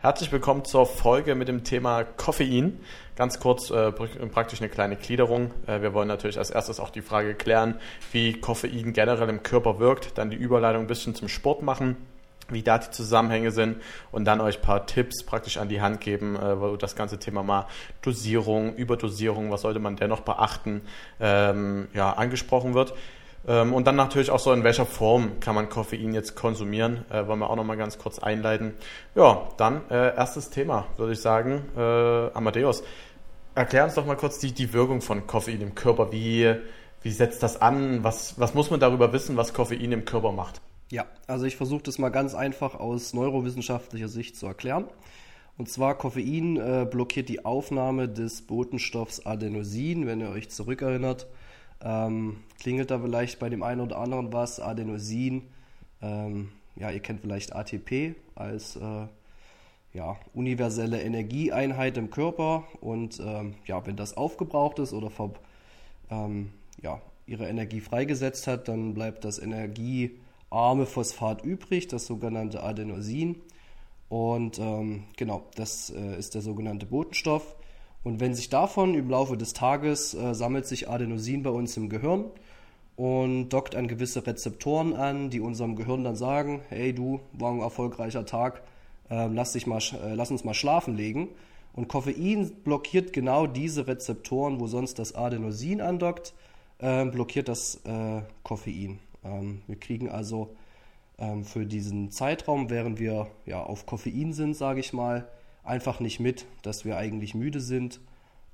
Herzlich willkommen zur Folge mit dem Thema Koffein. Ganz kurz äh, praktisch eine kleine Gliederung. Äh, wir wollen natürlich als erstes auch die Frage klären, wie Koffein generell im Körper wirkt, dann die Überleitung ein bisschen zum Sport machen, wie da die Zusammenhänge sind und dann euch ein paar Tipps praktisch an die Hand geben, äh, wo das ganze Thema mal Dosierung, Überdosierung, was sollte man dennoch beachten, ähm, ja, angesprochen wird. Ähm, und dann natürlich auch so, in welcher Form kann man Koffein jetzt konsumieren, äh, wollen wir auch nochmal ganz kurz einleiten. Ja, dann äh, erstes Thema, würde ich sagen. Äh, Amadeus, erklär uns doch mal kurz die, die Wirkung von Koffein im Körper. Wie, wie setzt das an? Was, was muss man darüber wissen, was Koffein im Körper macht? Ja, also ich versuche das mal ganz einfach aus neurowissenschaftlicher Sicht zu erklären. Und zwar Koffein äh, blockiert die Aufnahme des Botenstoffs Adenosin, wenn ihr euch zurückerinnert. Ähm, klingelt da vielleicht bei dem einen oder anderen was? Adenosin. Ähm, ja, ihr kennt vielleicht ATP als äh, ja, universelle Energieeinheit im Körper. Und ähm, ja, wenn das aufgebraucht ist oder ver, ähm, ja, ihre Energie freigesetzt hat, dann bleibt das energiearme Phosphat übrig, das sogenannte Adenosin. Und ähm, genau, das äh, ist der sogenannte Botenstoff. Und wenn sich davon im Laufe des Tages äh, sammelt sich Adenosin bei uns im Gehirn und dockt an gewisse Rezeptoren an, die unserem Gehirn dann sagen, hey du, war ein erfolgreicher Tag, äh, lass, dich mal, äh, lass uns mal schlafen legen. Und Koffein blockiert genau diese Rezeptoren, wo sonst das Adenosin andockt, äh, blockiert das äh, Koffein. Ähm, wir kriegen also ähm, für diesen Zeitraum, während wir ja, auf Koffein sind, sage ich mal, einfach nicht mit, dass wir eigentlich müde sind.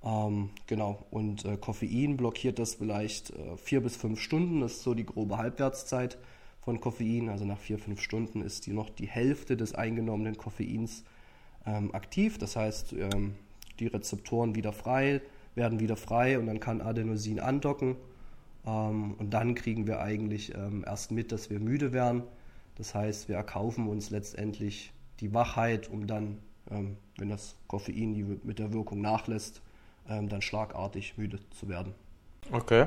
Ähm, genau, und äh, Koffein blockiert das vielleicht äh, vier bis fünf Stunden, das ist so die grobe Halbwertszeit von Koffein. Also nach vier, fünf Stunden ist die noch die Hälfte des eingenommenen Koffeins ähm, aktiv. Das heißt, ähm, die Rezeptoren wieder frei, werden wieder frei und dann kann Adenosin andocken. Ähm, und dann kriegen wir eigentlich ähm, erst mit, dass wir müde werden. Das heißt, wir erkaufen uns letztendlich die Wachheit, um dann ähm, wenn das Koffein mit der Wirkung nachlässt, ähm, dann schlagartig müde zu werden. Okay.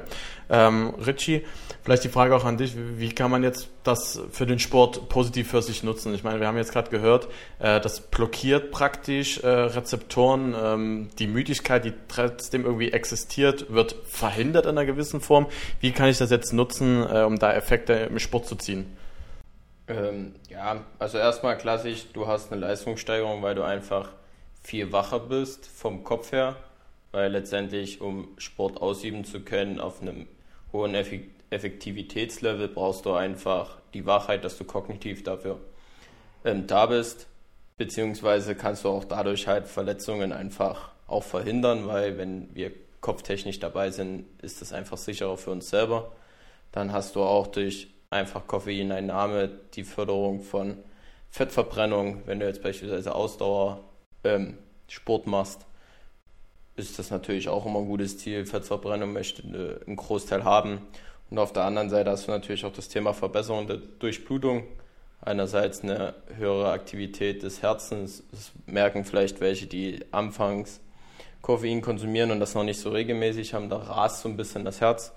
Ähm, Richie, vielleicht die Frage auch an dich, wie kann man jetzt das für den Sport positiv für sich nutzen? Ich meine, wir haben jetzt gerade gehört, äh, das blockiert praktisch äh, Rezeptoren, ähm, die Müdigkeit, die trotzdem irgendwie existiert, wird verhindert in einer gewissen Form. Wie kann ich das jetzt nutzen, äh, um da Effekte im Sport zu ziehen? Ähm, ja, also erstmal klassisch, du hast eine Leistungssteigerung, weil du einfach viel wacher bist vom Kopf her, weil letztendlich, um Sport ausüben zu können auf einem hohen Effektivitätslevel, brauchst du einfach die Wachheit, dass du kognitiv dafür ähm, da bist, beziehungsweise kannst du auch dadurch halt Verletzungen einfach auch verhindern, weil wenn wir kopftechnisch dabei sind, ist das einfach sicherer für uns selber. Dann hast du auch durch einfach Koffeineinnahme, die Förderung von Fettverbrennung, wenn du jetzt beispielsweise Ausdauer ähm, Sport machst, ist das natürlich auch immer ein gutes Ziel. Fettverbrennung möchte einen Großteil haben. Und auf der anderen Seite hast du natürlich auch das Thema Verbesserung der Durchblutung. Einerseits eine höhere Aktivität des Herzens. Das merken vielleicht welche, die anfangs Koffein konsumieren und das noch nicht so regelmäßig haben. Da rast so ein bisschen das Herz.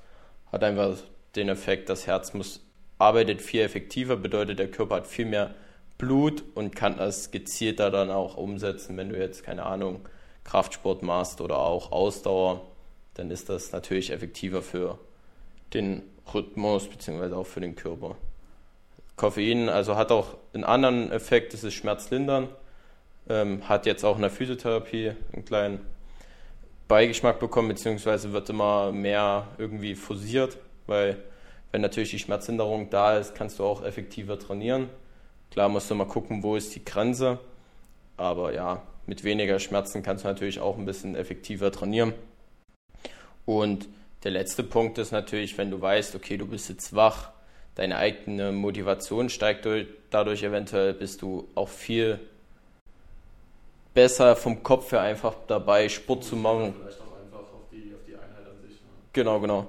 Hat einfach den Effekt, das Herz muss arbeitet viel effektiver, bedeutet, der Körper hat viel mehr Blut und kann das gezielter dann auch umsetzen. Wenn du jetzt, keine Ahnung, Kraftsport machst oder auch Ausdauer, dann ist das natürlich effektiver für den Rhythmus bzw. auch für den Körper. Koffein also hat auch einen anderen Effekt, das ist schmerzlindern, ähm, hat jetzt auch in der Physiotherapie einen kleinen Beigeschmack bekommen, beziehungsweise wird immer mehr irgendwie forciert, weil wenn natürlich die Schmerzhinderung da ist, kannst du auch effektiver trainieren. Klar musst du mal gucken, wo ist die Grenze. Aber ja, mit weniger Schmerzen kannst du natürlich auch ein bisschen effektiver trainieren. Und der letzte Punkt ist natürlich, wenn du weißt, okay, du bist jetzt wach, deine eigene Motivation steigt dadurch eventuell, bist du auch viel besser vom Kopf her einfach dabei, Sport zu machen. Vielleicht auch einfach auf die, auf die Einheit an sich. Ne? Genau, genau.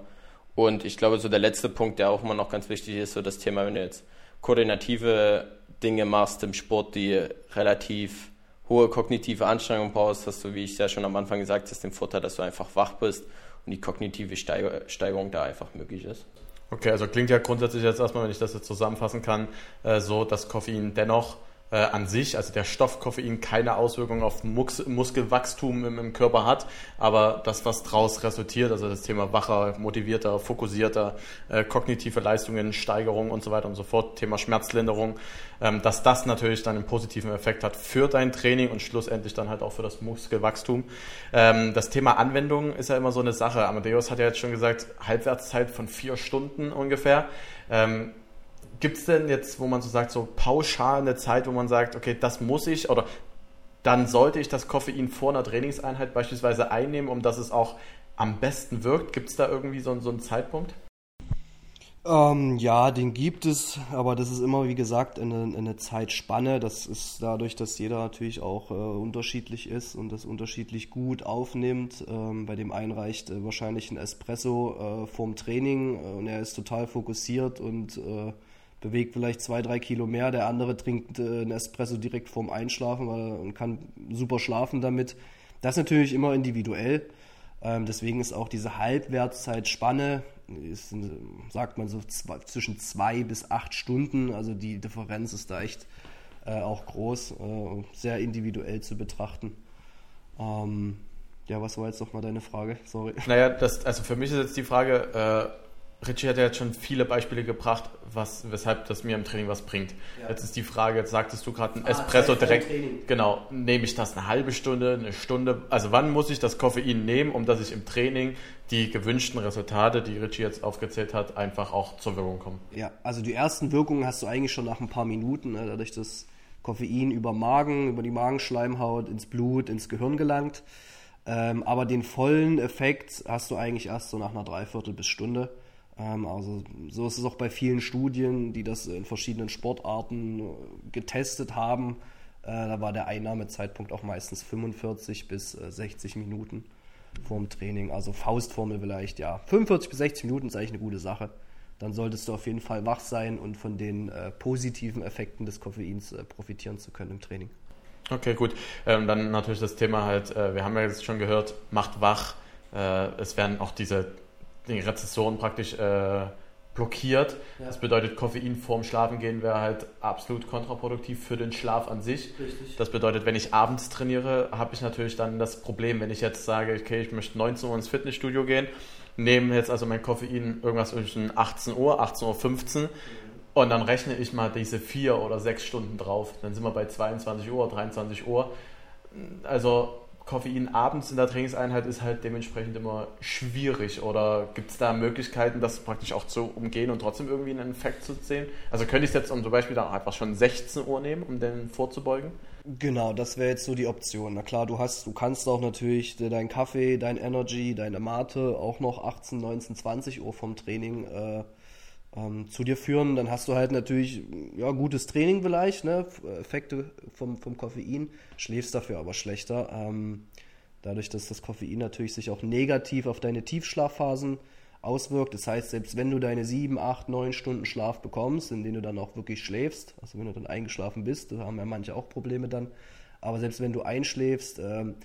Und ich glaube, so der letzte Punkt, der auch immer noch ganz wichtig ist, so das Thema, wenn du jetzt koordinative Dinge machst im Sport, die relativ hohe kognitive Anstrengung brauchst, hast du, wie ich ja schon am Anfang gesagt habe, den Vorteil, dass du einfach wach bist und die kognitive Steigerung da einfach möglich ist. Okay, also klingt ja grundsätzlich jetzt erstmal, wenn ich das jetzt zusammenfassen kann, äh, so, dass Koffein dennoch äh, an sich, also der Stoff Koffein, keine Auswirkungen auf Mus Muskelwachstum im, im, Körper hat, aber das, was daraus resultiert, also das Thema wacher, motivierter, fokussierter, äh, kognitive Leistungen, Steigerung und so weiter und so fort, Thema Schmerzlinderung, ähm, dass das natürlich dann einen positiven Effekt hat für dein Training und schlussendlich dann halt auch für das Muskelwachstum. Ähm, das Thema Anwendung ist ja immer so eine Sache. Amadeus hat ja jetzt schon gesagt, Halbwertszeit von vier Stunden ungefähr. Ähm, Gibt es denn jetzt, wo man so sagt, so pauschal eine Zeit, wo man sagt, okay, das muss ich oder dann sollte ich das Koffein vor einer Trainingseinheit beispielsweise einnehmen, um dass es auch am besten wirkt? Gibt es da irgendwie so, so einen Zeitpunkt? Ähm, ja, den gibt es, aber das ist immer, wie gesagt, eine, eine Zeitspanne. Das ist dadurch, dass jeder natürlich auch äh, unterschiedlich ist und das unterschiedlich gut aufnimmt. Ähm, bei dem einen reicht äh, wahrscheinlich ein Espresso äh, vorm Training äh, und er ist total fokussiert und äh, bewegt vielleicht zwei, drei Kilo mehr. Der andere trinkt äh, einen Espresso direkt vorm Einschlafen weil, und kann super schlafen damit. Das ist natürlich immer individuell. Ähm, deswegen ist auch diese Halbwertszeitspanne, ist, sagt man so zwei, zwischen zwei bis acht Stunden. Also die Differenz ist da echt äh, auch groß, äh, sehr individuell zu betrachten. Ähm, ja, was war jetzt nochmal deine Frage? Sorry. Naja, das, also für mich ist jetzt die Frage, äh, Richie hat ja jetzt schon viele Beispiele gebracht, was, weshalb das mir im Training was bringt. Ja. Jetzt ist die Frage, jetzt sagtest du gerade ein ah, Espresso direkt. Genau, nehme ich das eine halbe Stunde, eine Stunde? Also wann muss ich das Koffein nehmen, um dass ich im Training die gewünschten Resultate, die Richie jetzt aufgezählt hat, einfach auch zur Wirkung kommen? Ja, also die ersten Wirkungen hast du eigentlich schon nach ein paar Minuten, ne, dadurch, dass Koffein über Magen, über die Magenschleimhaut ins Blut, ins Gehirn gelangt. Ähm, aber den vollen Effekt hast du eigentlich erst so nach einer Dreiviertel bis Stunde. Ähm, also so ist es auch bei vielen Studien, die das in verschiedenen Sportarten äh, getestet haben. Äh, da war der Einnahmezeitpunkt auch meistens 45 bis 60 äh, Minuten vorm Training. Also Faustformel vielleicht, ja. 45 bis 60 Minuten ist eigentlich eine gute Sache. Dann solltest du auf jeden Fall wach sein und von den äh, positiven Effekten des Koffeins äh, profitieren zu können im Training. Okay, gut. Ähm, dann natürlich das Thema halt, äh, wir haben ja jetzt schon gehört, macht wach. es werden auch diese die Rezession praktisch äh, blockiert. Ja. Das bedeutet, Koffein vorm Schlafen gehen wäre halt absolut kontraproduktiv für den Schlaf an sich. Richtig. Das bedeutet, wenn ich abends trainiere, habe ich natürlich dann das Problem, wenn ich jetzt sage, okay, ich möchte 19 Uhr ins Fitnessstudio gehen, nehme jetzt also mein Koffein irgendwas zwischen 18 Uhr, 18.15 Uhr mhm. und dann rechne ich mal diese vier oder sechs Stunden drauf. Dann sind wir bei 22 Uhr, 23 Uhr. Also Koffein abends in der Trainingseinheit ist halt dementsprechend immer schwierig. Oder gibt es da Möglichkeiten, das praktisch auch zu umgehen und trotzdem irgendwie einen Effekt zu sehen? Also könnte ich es jetzt zum Beispiel dann einfach schon 16 Uhr nehmen, um den vorzubeugen? Genau, das wäre jetzt so die Option. Na klar, du hast, du kannst auch natürlich deinen Kaffee, dein Energy, deine Mate auch noch 18, 19, 20 Uhr vom Training äh, ähm, zu dir führen. Dann hast du halt natürlich ja, gutes Training vielleicht, ne? Effekte vom, vom Koffein, schläfst dafür aber schlechter. Ähm, dadurch, dass das Koffein natürlich sich auch negativ auf deine Tiefschlafphasen auswirkt. Das heißt, selbst wenn du deine 7, 8, 9 Stunden Schlaf bekommst, in denen du dann auch wirklich schläfst, also wenn du dann eingeschlafen bist, da haben ja manche auch Probleme dann, aber selbst wenn du einschläfst, ähm,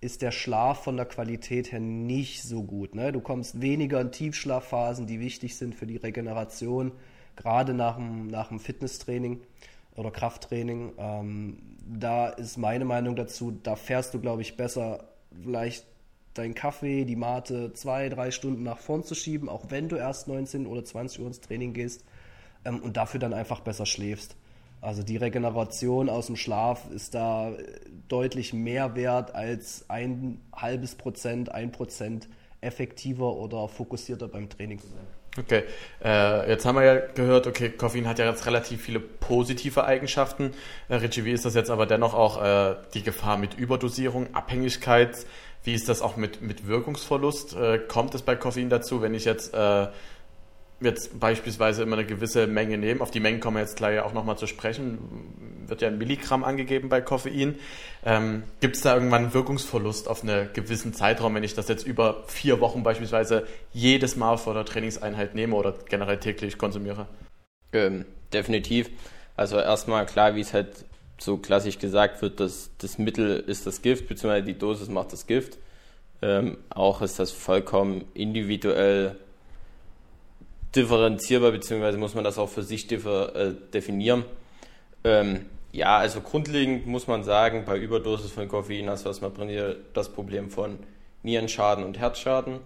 ist der Schlaf von der Qualität her nicht so gut. Ne? Du kommst weniger in Tiefschlafphasen, die wichtig sind für die Regeneration, gerade nach dem, nach dem Fitnesstraining oder Krafttraining. Ähm, da ist meine Meinung dazu, da fährst du, glaube ich, besser, vielleicht deinen Kaffee, die Mate zwei, drei Stunden nach vorn zu schieben, auch wenn du erst 19 oder 20 Uhr ins Training gehst ähm, und dafür dann einfach besser schläfst. Also die Regeneration aus dem Schlaf ist da deutlich mehr wert als ein halbes Prozent, ein Prozent effektiver oder fokussierter beim Training zu sein. Okay, äh, jetzt haben wir ja gehört, okay, Koffein hat ja jetzt relativ viele positive Eigenschaften. Äh, Richie, wie ist das jetzt aber dennoch auch äh, die Gefahr mit Überdosierung, Abhängigkeit? Wie ist das auch mit, mit Wirkungsverlust? Äh, kommt es bei Koffein dazu, wenn ich jetzt äh, jetzt beispielsweise immer eine gewisse Menge nehmen, auf die Mengen kommen wir jetzt gleich auch nochmal zu sprechen, wird ja ein Milligramm angegeben bei Koffein. Ähm, Gibt es da irgendwann einen Wirkungsverlust auf einen gewissen Zeitraum, wenn ich das jetzt über vier Wochen beispielsweise jedes Mal vor der Trainingseinheit nehme oder generell täglich konsumiere? Ähm, definitiv. Also erstmal klar, wie es halt so klassisch gesagt wird, dass das Mittel ist das Gift, beziehungsweise die Dosis macht das Gift. Ähm, auch ist das vollkommen individuell differenzierbar, beziehungsweise muss man das auch für sich äh, definieren. Ähm, Ja, also grundlegend muss man sagen, bei Überdosis von Koffein hast du erstmal das Problem von Nierenschaden und Herzschaden.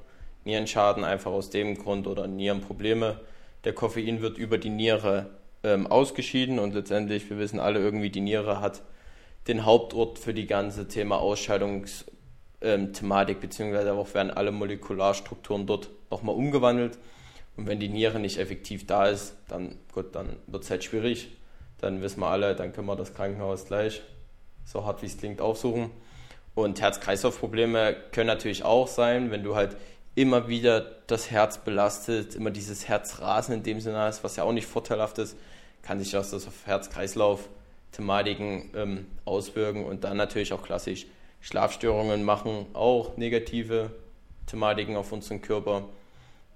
Nierenschaden einfach aus dem Grund oder Nierenprobleme. Der Koffein wird über die Niere ähm, ausgeschieden und letztendlich, wir wissen alle irgendwie, die Niere hat den Hauptort für die ganze Thema Ausscheidungsthematik, ähm, beziehungsweise auch werden alle Molekularstrukturen dort nochmal umgewandelt. Und wenn die Niere nicht effektiv da ist, dann gut, dann wird es halt schwierig. Dann wissen wir alle, dann können wir das Krankenhaus gleich, so hart wie es klingt, aufsuchen. Und Herz-Kreislauf-Probleme können natürlich auch sein, wenn du halt immer wieder das Herz belastet, immer dieses Herzrasen in dem Sinne hast, was ja auch nicht vorteilhaft ist, kann sich das auf Herz-Kreislauf-Thematiken ähm, auswirken und dann natürlich auch klassisch Schlafstörungen machen auch negative Thematiken auf unseren Körper.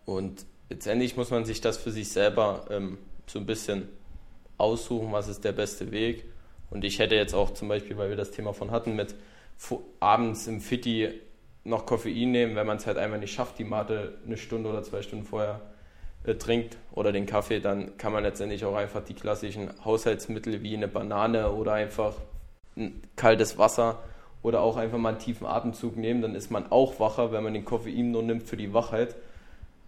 Und letztendlich muss man sich das für sich selber ähm, so ein bisschen aussuchen, was ist der beste Weg. Und ich hätte jetzt auch zum Beispiel, weil wir das Thema von hatten, mit abends im Fitti noch Koffein nehmen, wenn man es halt einfach nicht schafft, die Mate eine Stunde oder zwei Stunden vorher äh, trinkt oder den Kaffee, dann kann man letztendlich auch einfach die klassischen Haushaltsmittel wie eine Banane oder einfach ein kaltes Wasser oder auch einfach mal einen tiefen Atemzug nehmen, dann ist man auch wacher, wenn man den Koffein nur nimmt für die Wachheit,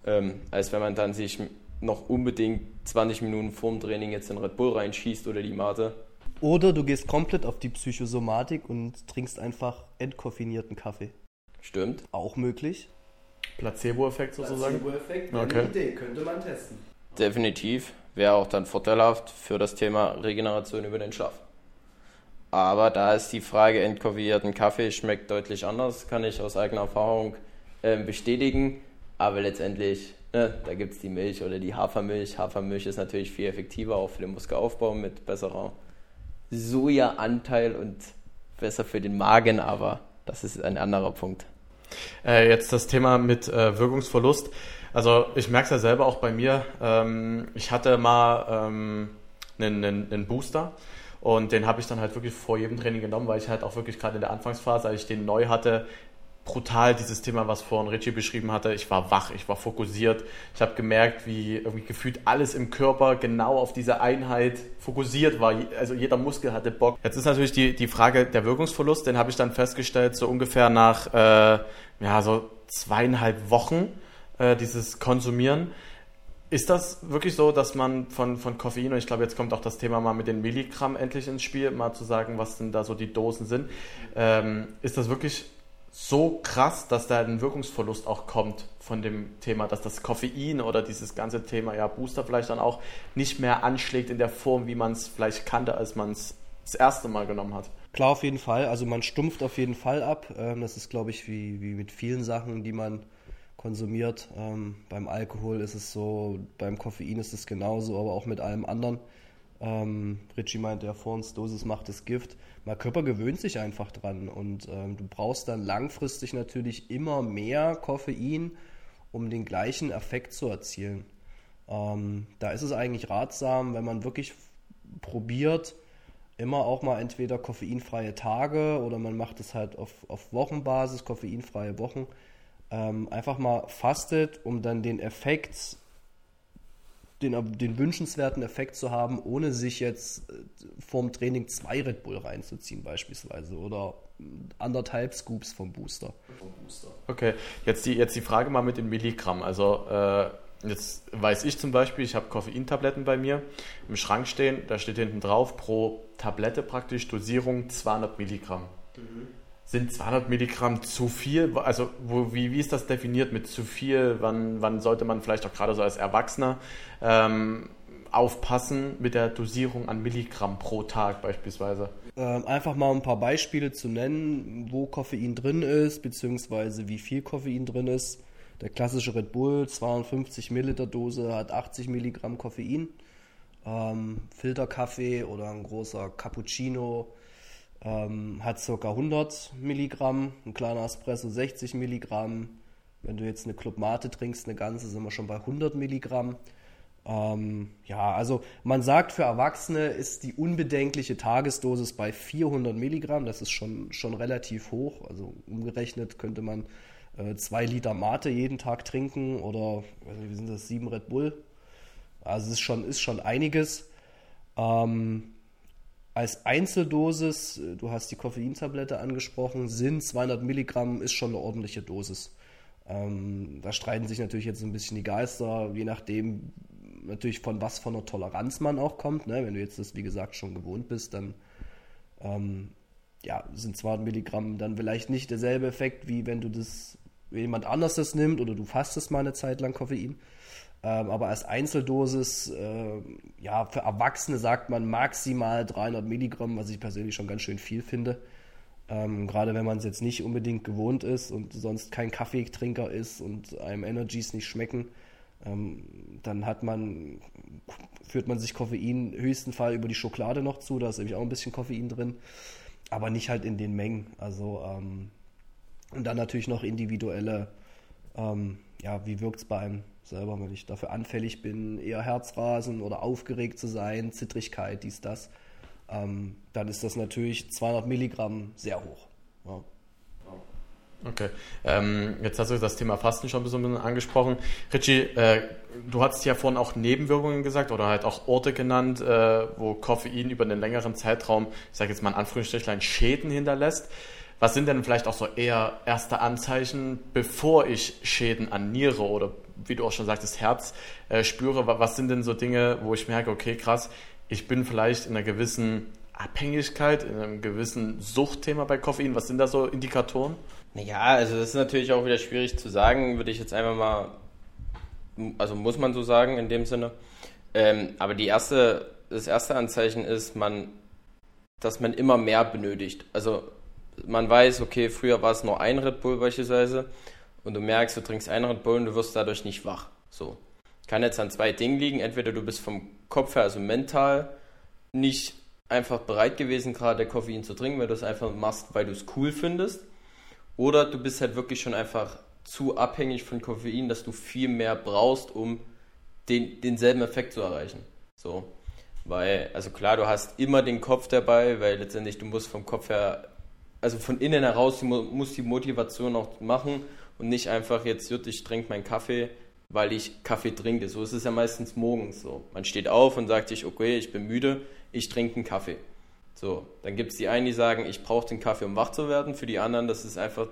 ähm, als wenn man dann sich noch unbedingt 20 Minuten vorm Training jetzt den Red Bull reinschießt oder die Mate. Oder du gehst komplett auf die Psychosomatik und trinkst einfach entkoffinierten Kaffee. Stimmt. Auch möglich. Placebo-Effekt sozusagen? Placebo-Effekt, okay. eine Idee, könnte man testen. Definitiv. Wäre auch dann vorteilhaft für das Thema Regeneration über den Schlaf. Aber da ist die Frage, entkoffinierten Kaffee schmeckt deutlich anders, kann ich aus eigener Erfahrung äh, bestätigen. Aber letztendlich, ne, da gibt es die Milch oder die Hafermilch. Hafermilch ist natürlich viel effektiver, auch für den Muskelaufbau mit besserer Sojaanteil und besser für den Magen, aber das ist ein anderer Punkt. Äh, jetzt das Thema mit äh, Wirkungsverlust. Also ich merke es ja selber auch bei mir. Ähm, ich hatte mal ähm, einen, einen, einen Booster und den habe ich dann halt wirklich vor jedem Training genommen, weil ich halt auch wirklich gerade in der Anfangsphase, als ich den neu hatte, brutal dieses Thema, was vorhin Richie beschrieben hatte. Ich war wach, ich war fokussiert. Ich habe gemerkt, wie irgendwie gefühlt alles im Körper genau auf diese Einheit fokussiert war. Also jeder Muskel hatte Bock. Jetzt ist natürlich die, die Frage der Wirkungsverlust. Den habe ich dann festgestellt, so ungefähr nach äh, ja, so zweieinhalb Wochen äh, dieses Konsumieren. Ist das wirklich so, dass man von, von Koffein, und ich glaube, jetzt kommt auch das Thema mal mit den Milligramm endlich ins Spiel, mal zu sagen, was denn da so die Dosen sind. Ähm, ist das wirklich so krass, dass da ein Wirkungsverlust auch kommt von dem Thema, dass das Koffein oder dieses ganze Thema, ja, Booster vielleicht dann auch nicht mehr anschlägt in der Form, wie man es vielleicht kannte, als man es das erste Mal genommen hat. Klar, auf jeden Fall. Also man stumpft auf jeden Fall ab. Ähm, das ist, glaube ich, wie, wie mit vielen Sachen, die man konsumiert. Ähm, beim Alkohol ist es so, beim Koffein ist es genauso, aber auch mit allem anderen. Ähm, Richie meinte ja vor uns, Dosis macht das Gift. Mein Körper gewöhnt sich einfach dran und ähm, du brauchst dann langfristig natürlich immer mehr Koffein, um den gleichen Effekt zu erzielen. Ähm, da ist es eigentlich ratsam, wenn man wirklich probiert, immer auch mal entweder koffeinfreie Tage oder man macht es halt auf, auf Wochenbasis, koffeinfreie Wochen, ähm, einfach mal fastet, um dann den Effekt den, den wünschenswerten Effekt zu haben, ohne sich jetzt äh, vorm Training zwei Red Bull reinzuziehen beispielsweise oder anderthalb Scoops vom Booster. Okay, jetzt die, jetzt die Frage mal mit den Milligramm. Also äh, jetzt weiß ich zum Beispiel, ich habe Koffeintabletten bei mir im Schrank stehen, da steht hinten drauf pro Tablette praktisch Dosierung 200 Milligramm. Mhm sind 200 Milligramm zu viel? Also wo, wie, wie ist das definiert mit zu viel? Wann, wann sollte man vielleicht auch gerade so als Erwachsener ähm, aufpassen mit der Dosierung an Milligramm pro Tag beispielsweise? Ähm, einfach mal ein paar Beispiele zu nennen, wo Koffein drin ist, beziehungsweise wie viel Koffein drin ist. Der klassische Red Bull, 250 Milliliter Dose, hat 80 Milligramm Koffein. Ähm, Filterkaffee oder ein großer Cappuccino ähm, hat ca. 100 Milligramm, ein kleiner Espresso 60 Milligramm. Wenn du jetzt eine Club Mate trinkst, eine ganze, sind wir schon bei 100 Milligramm. Ähm, ja, also man sagt, für Erwachsene ist die unbedenkliche Tagesdosis bei 400 Milligramm. Das ist schon, schon relativ hoch. Also umgerechnet könnte man äh, zwei Liter Mate jeden Tag trinken oder nicht, wie sind das, sieben Red Bull. Also es ist schon, ist schon einiges. Ähm, als Einzeldosis, äh, du hast die Koffeintablette angesprochen, sind 200 Milligramm ist schon eine ordentliche Dosis. Ähm, da streiten sich natürlich jetzt ein bisschen die Geister, je nachdem natürlich von was von einer Toleranz man auch kommt. Ne? Wenn du jetzt das, wie gesagt, schon gewohnt bist, dann ähm, ja, sind 200 Milligramm dann vielleicht nicht derselbe Effekt, wie wenn du das, wenn jemand anders das nimmt oder du fastest mal eine Zeit lang Koffein. Ähm, aber als Einzeldosis, äh, ja, für Erwachsene sagt man maximal 300 Milligramm, was ich persönlich schon ganz schön viel finde. Ähm, gerade wenn man es jetzt nicht unbedingt gewohnt ist und sonst kein Kaffeetrinker ist und einem Energies nicht schmecken, ähm, dann hat man, führt man sich Koffein höchsten Fall über die Schokolade noch zu, da ist nämlich auch ein bisschen Koffein drin, aber nicht halt in den Mengen. Also ähm, und dann natürlich noch individuelle, ähm, ja, wie wirkt es bei einem selber, wenn ich dafür anfällig bin, eher Herzrasen oder aufgeregt zu sein, Zittrigkeit, dies, das, ähm, dann ist das natürlich 200 Milligramm sehr hoch. Ja. Okay. Ähm, jetzt hast du das Thema Fasten schon ein bisschen angesprochen. Richie, äh, du hast ja vorhin auch Nebenwirkungen gesagt oder halt auch Orte genannt, äh, wo Koffein über einen längeren Zeitraum, ich sage jetzt mal in Anführungsstrichlein, Schäden hinterlässt. Was sind denn vielleicht auch so eher erste Anzeichen, bevor ich Schäden an Niere oder wie du auch schon sagtest, Herz äh, spüre? Was sind denn so Dinge, wo ich merke, okay, krass, ich bin vielleicht in einer gewissen Abhängigkeit, in einem gewissen Suchtthema bei Koffein? Was sind da so Indikatoren? Ja, also das ist natürlich auch wieder schwierig zu sagen, würde ich jetzt einfach mal, also muss man so sagen in dem Sinne. Ähm, aber die erste, das erste Anzeichen ist, man, dass man immer mehr benötigt. Also man weiß, okay, früher war es nur ein Red Bull beispielsweise und du merkst, du trinkst einen Red Bull und du wirst dadurch nicht wach. So. Kann jetzt an zwei Dingen liegen. Entweder du bist vom Kopf her, also mental, nicht einfach bereit gewesen, gerade Koffein zu trinken, weil du es einfach machst, weil du es cool findest. Oder du bist halt wirklich schon einfach zu abhängig von Koffein, dass du viel mehr brauchst, um den, denselben Effekt zu erreichen. So. Weil, also klar, du hast immer den Kopf dabei, weil letztendlich du musst vom Kopf her, also von innen heraus, du musst die Motivation auch machen und nicht einfach jetzt, ich trinke meinen Kaffee, weil ich Kaffee trinke. So ist es ja meistens morgens so. Man steht auf und sagt sich, okay, ich bin müde, ich trinke einen Kaffee. So, dann gibt es die einen, die sagen, ich brauche den Kaffee, um wach zu werden. Für die anderen, das ist einfach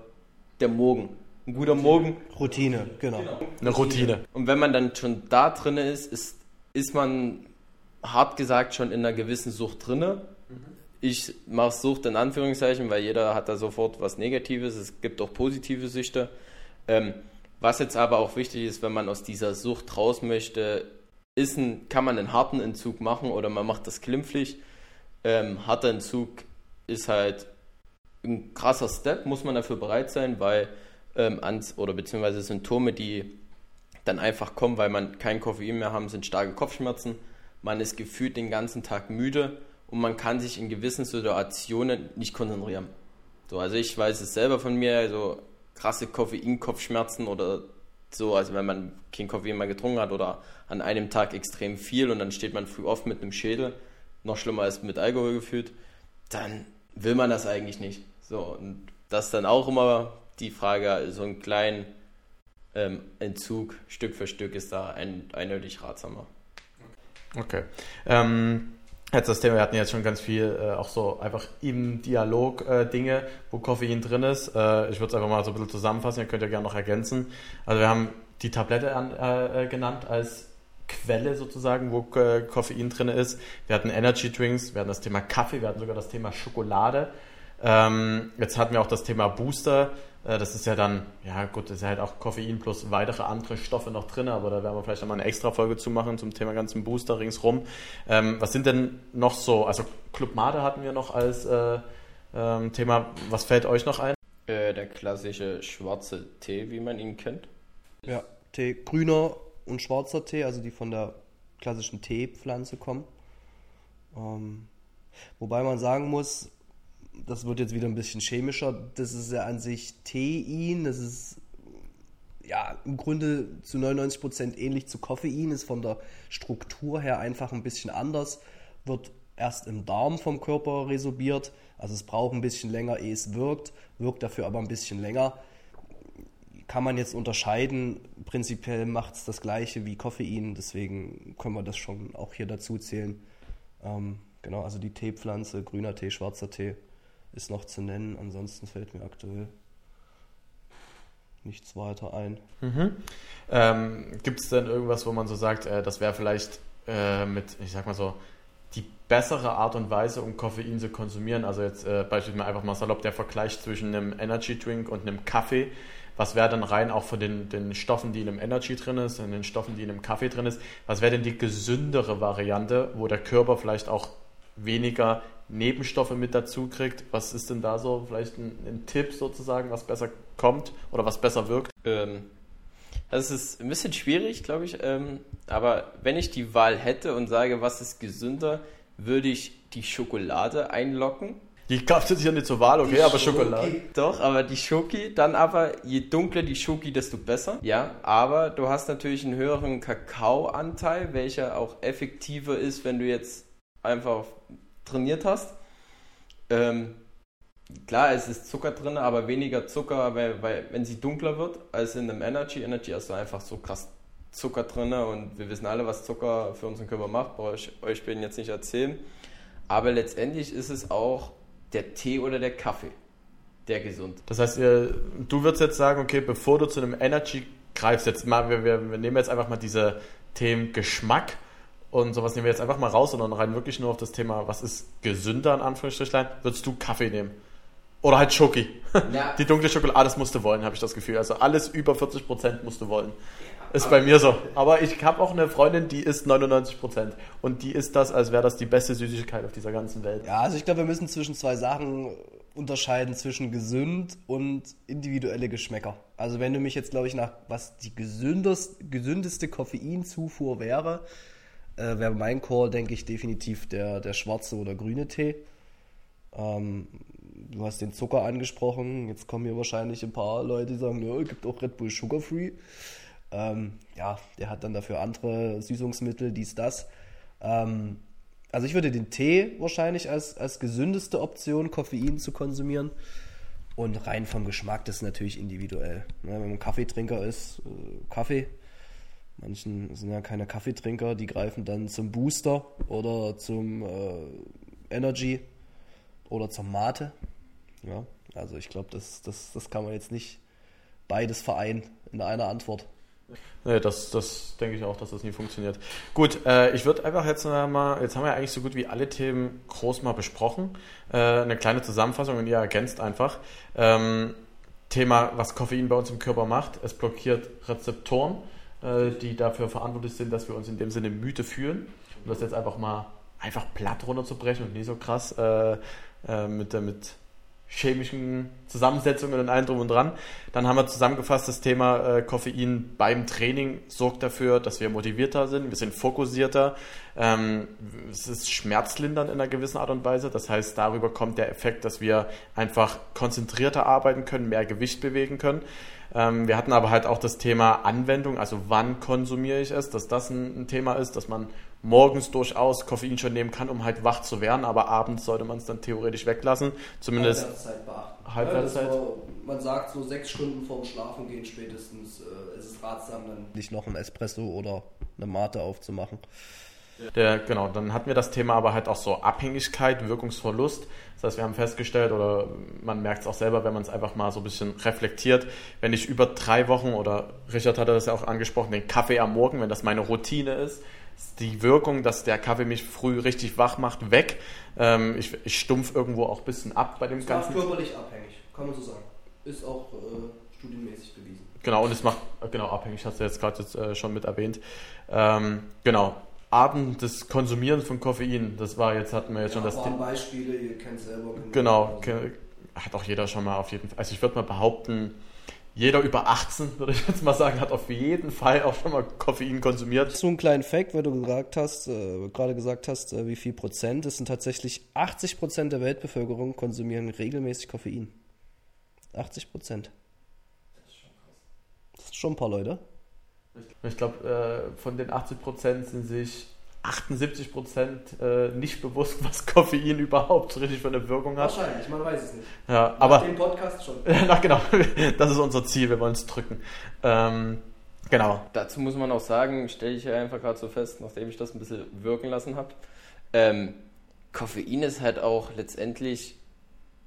der Morgen. Ein guter Morgen. Routine, genau. Eine Routine. Und wenn man dann schon da drin ist, ist, ist man hart gesagt schon in einer gewissen Sucht drinne. Ich mache Sucht in Anführungszeichen, weil jeder hat da sofort was Negatives. Es gibt auch positive Süchte. Ähm, was jetzt aber auch wichtig ist, wenn man aus dieser Sucht raus möchte, ist ein, kann man einen harten Entzug machen oder man macht das glimpflich ähm, harter Entzug ist halt ein krasser Step, muss man dafür bereit sein, weil ähm, ans, oder beziehungsweise Symptome, die dann einfach kommen, weil man kein Koffein mehr haben, sind starke Kopfschmerzen. Man ist gefühlt den ganzen Tag müde und man kann sich in gewissen Situationen nicht konzentrieren. So, also ich weiß es selber von mir, also krasse Koffein-Kopfschmerzen oder so, also wenn man kein Koffein mehr getrunken hat oder an einem Tag extrem viel und dann steht man früh oft mit einem Schädel noch schlimmer als mit Alkohol gefühlt, dann will man das eigentlich nicht. So, und das ist dann auch immer die Frage, so einen kleinen ähm, Entzug Stück für Stück ist da ein, eindeutig ratsamer. Okay. Ähm, jetzt das Thema, wir hatten jetzt schon ganz viel äh, auch so einfach im Dialog äh, Dinge, wo Koffein drin ist. Äh, ich würde es einfach mal so ein bisschen zusammenfassen, ihr könnt ja gerne noch ergänzen. Also wir haben die Tablette an, äh, genannt als Quelle sozusagen, wo äh, Koffein drin ist. Wir hatten Energy Drinks, wir hatten das Thema Kaffee, wir hatten sogar das Thema Schokolade. Ähm, jetzt hatten wir auch das Thema Booster. Äh, das ist ja dann, ja gut, das ist ja halt auch Koffein plus weitere andere Stoffe noch drin, aber da werden wir vielleicht nochmal eine extra Folge zu machen zum Thema ganzen Booster ringsrum. Ähm, was sind denn noch so, also Club Mate hatten wir noch als äh, ähm, Thema. Was fällt euch noch ein? Äh, der klassische schwarze Tee, wie man ihn kennt. Ja, Tee grüner und schwarzer Tee, also die von der klassischen Teepflanze kommen. Ähm, wobei man sagen muss, das wird jetzt wieder ein bisschen chemischer, das ist ja an sich Tein, das ist ja im Grunde zu 99% ähnlich zu Koffein, ist von der Struktur her einfach ein bisschen anders, wird erst im Darm vom Körper resorbiert, also es braucht ein bisschen länger, ehe es wirkt, wirkt dafür aber ein bisschen länger kann man jetzt unterscheiden. Prinzipiell macht es das gleiche wie Koffein, deswegen können wir das schon auch hier dazu zählen. Ähm, Genau, also die Teepflanze, grüner Tee, schwarzer Tee ist noch zu nennen. Ansonsten fällt mir aktuell nichts weiter ein. Mhm. Ähm, Gibt es denn irgendwas, wo man so sagt, äh, das wäre vielleicht äh, mit, ich sag mal so, die bessere Art und Weise, um Koffein zu konsumieren? Also jetzt äh, beispielsweise einfach mal salopp der Vergleich zwischen einem Energy Drink und einem Kaffee. Was wäre dann rein auch von den, den Stoffen, die in einem Energy drin ist, und den Stoffen, die in einem Kaffee drin ist, was wäre denn die gesündere Variante, wo der Körper vielleicht auch weniger Nebenstoffe mit dazu kriegt? Was ist denn da so vielleicht ein, ein Tipp sozusagen, was besser kommt oder was besser wirkt? Ähm, das ist ein bisschen schwierig, glaube ich. Ähm, aber wenn ich die Wahl hätte und sage, was ist gesünder, würde ich die Schokolade einlocken. Die gab es jetzt hier nicht zur Wahl, okay, Die aber Schoki. Schokolade. Doch, aber die Schoki, dann aber, je dunkler die Schoki, desto besser. Ja, aber du hast natürlich einen höheren Kakaoanteil, welcher auch effektiver ist, wenn du jetzt einfach trainiert hast. Ähm, klar, es ist Zucker drin, aber weniger Zucker, weil, weil wenn sie dunkler wird als in einem Energy. Energy hast du einfach so krass Zucker drin und wir wissen alle, was Zucker für unseren Körper macht, brauche ich euch beiden jetzt nicht erzählen. Aber letztendlich ist es auch der Tee oder der Kaffee, der gesund. Das heißt, du würdest jetzt sagen, okay, bevor du zu einem Energy greifst, jetzt mal, wir, wir, wir nehmen jetzt einfach mal diese Themen Geschmack und sowas nehmen wir jetzt einfach mal raus, sondern rein wirklich nur auf das Thema, was ist gesünder in Anführungsstrichlein, würdest du Kaffee nehmen? Oder halt Schoki. Ja. Die dunkle Schokolade, alles musst du wollen, habe ich das Gefühl. Also alles über 40% musst du wollen. Ist bei mir so. Aber ich habe auch eine Freundin, die isst 99%. Und die isst das, als wäre das die beste Süßigkeit auf dieser ganzen Welt. Ja, also ich glaube, wir müssen zwischen zwei Sachen unterscheiden, zwischen gesund und individuelle Geschmäcker. Also wenn du mich jetzt, glaube ich, nach was die gesündest, gesündeste Koffeinzufuhr wäre, äh, wäre mein Call, denke ich, definitiv der, der schwarze oder grüne Tee. Ähm, du hast den Zucker angesprochen. Jetzt kommen hier wahrscheinlich ein paar Leute, die sagen, ja, gibt auch Red Bull Sugar Free. Ähm, ja, der hat dann dafür andere Süßungsmittel, dies, das. Ähm, also ich würde den Tee wahrscheinlich als, als gesündeste Option, Koffein zu konsumieren. Und rein vom Geschmack, das ist natürlich individuell. Ne, wenn man Kaffeetrinker ist, äh, Kaffee. Manchen sind ja keine Kaffeetrinker, die greifen dann zum Booster oder zum äh, Energy oder zur Mate. Ja, also ich glaube, das, das, das kann man jetzt nicht beides vereinen in einer Antwort. Nee, das, das denke ich auch, dass das nie funktioniert. Gut, äh, ich würde einfach jetzt mal, jetzt haben wir ja eigentlich so gut wie alle Themen groß mal besprochen. Äh, eine kleine Zusammenfassung und ihr ergänzt einfach. Ähm, Thema, was Koffein bei uns im Körper macht. Es blockiert Rezeptoren, äh, die dafür verantwortlich sind, dass wir uns in dem Sinne müde fühlen. Um das jetzt einfach mal einfach platt runterzubrechen und nicht so krass äh, äh, mit, mit chemischen Zusammensetzungen und allem drum und dran. Dann haben wir zusammengefasst, das Thema äh, Koffein beim Training sorgt dafür, dass wir motivierter sind, wir sind fokussierter, ähm, es ist schmerzlindernd in einer gewissen Art und Weise. Das heißt, darüber kommt der Effekt, dass wir einfach konzentrierter arbeiten können, mehr Gewicht bewegen können. Ähm, wir hatten aber halt auch das Thema Anwendung, also wann konsumiere ich es, dass das ein, ein Thema ist, dass man morgens durchaus Koffein schon nehmen kann, um halt wach zu werden, aber abends sollte man es dann theoretisch weglassen. Zumindest Halbwertszeit beachten. Halbwertszeit. Ja, war, man sagt so sechs Stunden vorm Schlafen gehen spätestens äh, ist es ratsam, dann nicht noch ein Espresso oder eine Mate aufzumachen. Der, genau, dann hatten wir das Thema aber halt auch so Abhängigkeit, Wirkungsverlust. Das heißt, wir haben festgestellt, oder man merkt es auch selber, wenn man es einfach mal so ein bisschen reflektiert, wenn ich über drei Wochen, oder Richard hatte das ja auch angesprochen, den Kaffee am Morgen, wenn das meine Routine ist die Wirkung, dass der Kaffee mich früh richtig wach macht, weg. Ähm, ich, ich stumpf irgendwo auch ein bisschen ab bei dem Es Ganzen. körperlich abhängig, kann man so sagen. Ist auch äh, studienmäßig bewiesen. Genau, und es macht, genau, abhängig, hast du jetzt gerade jetzt, äh, schon mit erwähnt. Ähm, genau, Arten des Konsumierens von Koffein, das war jetzt, hatten wir jetzt schon das Thema. Beispiele, ihr kennt selber. Genau, ke- hat auch jeder schon mal auf jeden Fall. Also ich würde mal behaupten, jeder über 18, würde ich jetzt mal sagen, hat auf jeden Fall auch schon mal Koffein konsumiert. So einen kleinen Fact, weil du gesagt hast, äh, gerade gesagt hast, äh, wie viel Prozent. Es sind tatsächlich 80 Prozent der Weltbevölkerung konsumieren regelmäßig Koffein. 80 Prozent. Das ist schon ein paar Leute. Ich glaube, äh, von den 80 Prozent sind sich 78 Prozent äh, nicht bewusst, was Koffein überhaupt so richtig für eine Wirkung hat. Wahrscheinlich, man weiß es nicht. Ja, aber dem Podcast schon. Na genau, das ist unser Ziel, wir wollen es drücken. Ähm, genau. Dazu muss man auch sagen, stelle ich ja einfach gerade so fest, nachdem ich das ein bisschen wirken lassen habe. Ähm, Koffein ist halt auch letztendlich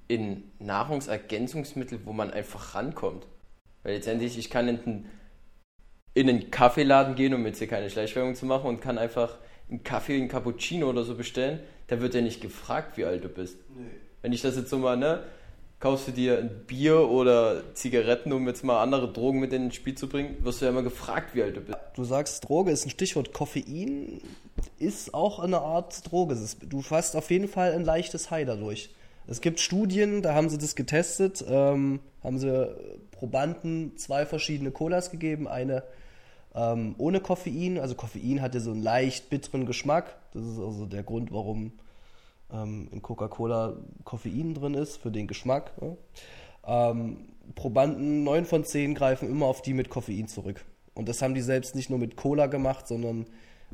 in Nahrungsergänzungsmittel, wo man einfach rankommt. Weil letztendlich, ich kann in einen, in einen Kaffeeladen gehen, um jetzt hier keine Schleichwerbung zu machen, und kann einfach einen Kaffee, einen Cappuccino oder so bestellen. Da wird ja nicht gefragt, wie alt du bist. Nee. Wenn ich das jetzt so mal, ne, kaufst du dir ein Bier oder Zigaretten, um jetzt mal andere Drogen mit ins Spiel zu bringen, wirst du ja immer gefragt, wie alt du bist. Du sagst, Droge ist ein Stichwort. Koffein ist auch eine Art Droge. Du hast auf jeden Fall ein leichtes High dadurch. Es gibt Studien, da haben sie das getestet, ähm, haben sie Probanden zwei verschiedene Colas gegeben, eine ähm, ohne Koffein. Also Koffein hat ja so einen leicht bitteren Geschmack. Das ist also der Grund, warum ähm, in Coca-Cola Koffein drin ist für den Geschmack. Ne? Ähm, Probanden, 9 von 10 greifen immer auf die mit Koffein zurück. Und das haben die selbst nicht nur mit Cola gemacht, sondern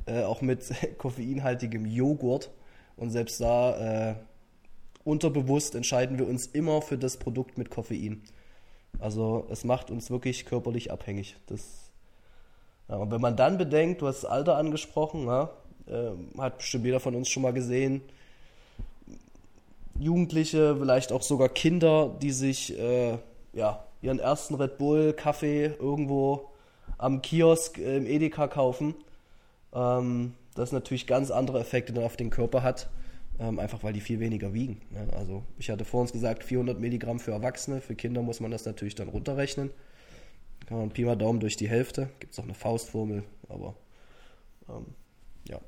äh, auch mit koffeinhaltigem Joghurt. Und selbst da äh, unterbewusst entscheiden wir uns immer für das Produkt mit Koffein. Also es macht uns wirklich körperlich abhängig. Das, ja, und wenn man dann bedenkt, du hast das Alter angesprochen, ja, äh, hat bestimmt jeder von uns schon mal gesehen, Jugendliche, vielleicht auch sogar Kinder, die sich äh, ja, ihren ersten Red Bull Kaffee irgendwo am Kiosk äh, im Edeka kaufen. Ähm, das natürlich ganz andere Effekte dann auf den Körper hat, ähm, einfach weil die viel weniger wiegen. Ne? Also ich hatte vor uns gesagt 400 Milligramm für Erwachsene, für Kinder muss man das natürlich dann runterrechnen. Kann man Pi mal Daumen durch die Hälfte, gibt es auch eine Faustformel, aber ähm, ja.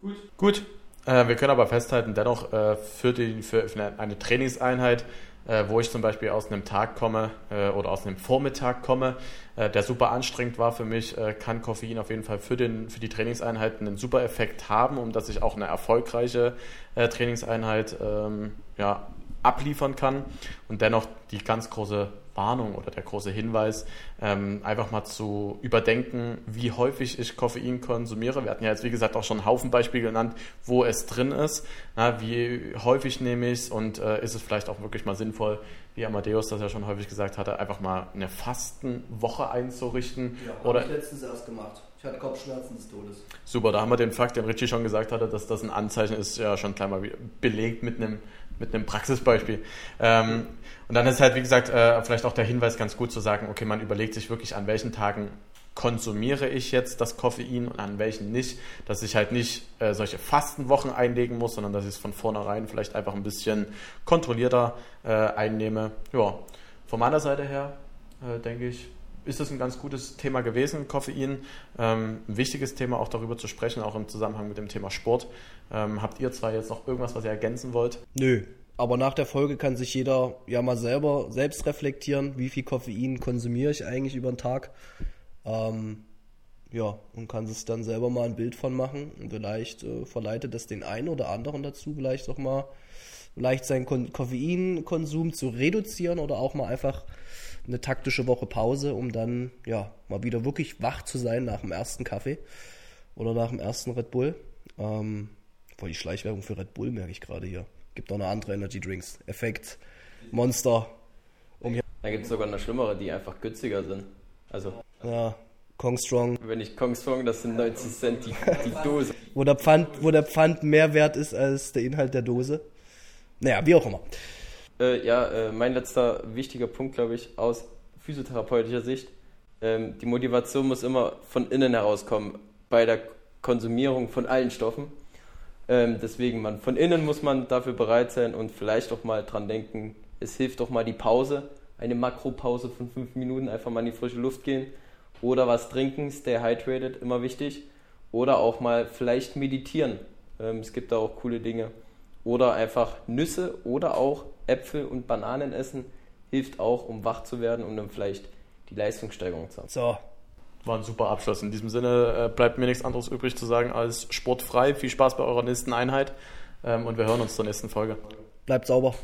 Gut. Gut, äh, wir können aber festhalten, dennoch äh, für, die, für, für eine Trainingseinheit, äh, wo ich zum Beispiel aus einem Tag komme äh, oder aus einem Vormittag komme, äh, der super anstrengend war für mich, äh, kann Koffein auf jeden Fall für, den, für die Trainingseinheiten einen super Effekt haben, um dass ich auch eine erfolgreiche Trainingseinheit ähm, ja, abliefern kann und dennoch die ganz große Warnung oder der große Hinweis, ähm, einfach mal zu überdenken, wie häufig ich Koffein konsumiere. Wir hatten ja jetzt, wie gesagt, auch schon einen Haufen Beispiele genannt, wo es drin ist. Na, wie häufig nehme ich es und äh, ist es vielleicht auch wirklich mal sinnvoll, wie Amadeus das ja schon häufig gesagt hatte, einfach mal eine Fastenwoche einzurichten. Ja, habe ich letztens erst gemacht. Ich hatte Kopfschmerzen des Todes. Super, da haben wir den Fakt, den Richie schon gesagt hatte, dass das ein Anzeichen ist, ja schon gleich mal belegt mit einem mit einem Praxisbeispiel. Ähm, und dann ist halt, wie gesagt, äh, vielleicht auch der Hinweis ganz gut zu sagen, okay, man überlegt sich wirklich, an welchen Tagen konsumiere ich jetzt das Koffein und an welchen nicht, dass ich halt nicht äh, solche Fastenwochen einlegen muss, sondern dass ich es von vornherein vielleicht einfach ein bisschen kontrollierter äh, einnehme. Ja, von meiner Seite her äh, denke ich, ist das ein ganz gutes Thema gewesen, Koffein. Ähm, ein wichtiges Thema auch darüber zu sprechen, auch im Zusammenhang mit dem Thema Sport. Ähm, habt ihr zwei jetzt noch irgendwas, was ihr ergänzen wollt? Nö. Aber nach der Folge kann sich jeder ja mal selber selbst reflektieren, wie viel Koffein konsumiere ich eigentlich über den Tag. Ähm, ja, und kann sich dann selber mal ein Bild von machen. Und vielleicht äh, verleitet das den einen oder anderen dazu, vielleicht auch mal leicht seinen Koffeinkonsum zu reduzieren oder auch mal einfach eine taktische Woche Pause, um dann ja mal wieder wirklich wach zu sein nach dem ersten Kaffee oder nach dem ersten Red Bull. Ähm, Boah, die Schleichwerbung für Red Bull merke ich gerade hier. Gibt auch noch andere Energy Drinks. Effekt, Monster. Um da gibt es sogar noch schlimmere, die einfach günstiger sind. Also. Ja, Kong Strong. Wenn ich Kong Strong, das sind 90 Cent die, die Dose. wo, der Pfand, wo der Pfand mehr wert ist als der Inhalt der Dose. Naja, wie auch immer. Äh, ja, äh, mein letzter wichtiger Punkt, glaube ich, aus physiotherapeutischer Sicht. Ähm, die Motivation muss immer von innen herauskommen bei der Konsumierung von allen Stoffen. Ähm, deswegen, man, von innen muss man dafür bereit sein und vielleicht auch mal dran denken, es hilft doch mal die Pause, eine Makropause von fünf Minuten, einfach mal in die frische Luft gehen oder was trinken, stay hydrated, immer wichtig. Oder auch mal vielleicht meditieren. Ähm, es gibt da auch coole Dinge. Oder einfach Nüsse oder auch Äpfel und Bananen essen, hilft auch, um wach zu werden und dann vielleicht die Leistungssteigerung zu haben. So, war ein super Abschluss. In diesem Sinne äh, bleibt mir nichts anderes übrig zu sagen als sportfrei. Viel Spaß bei eurer nächsten Einheit ähm, und wir hören uns zur nächsten Folge. Bleibt sauber.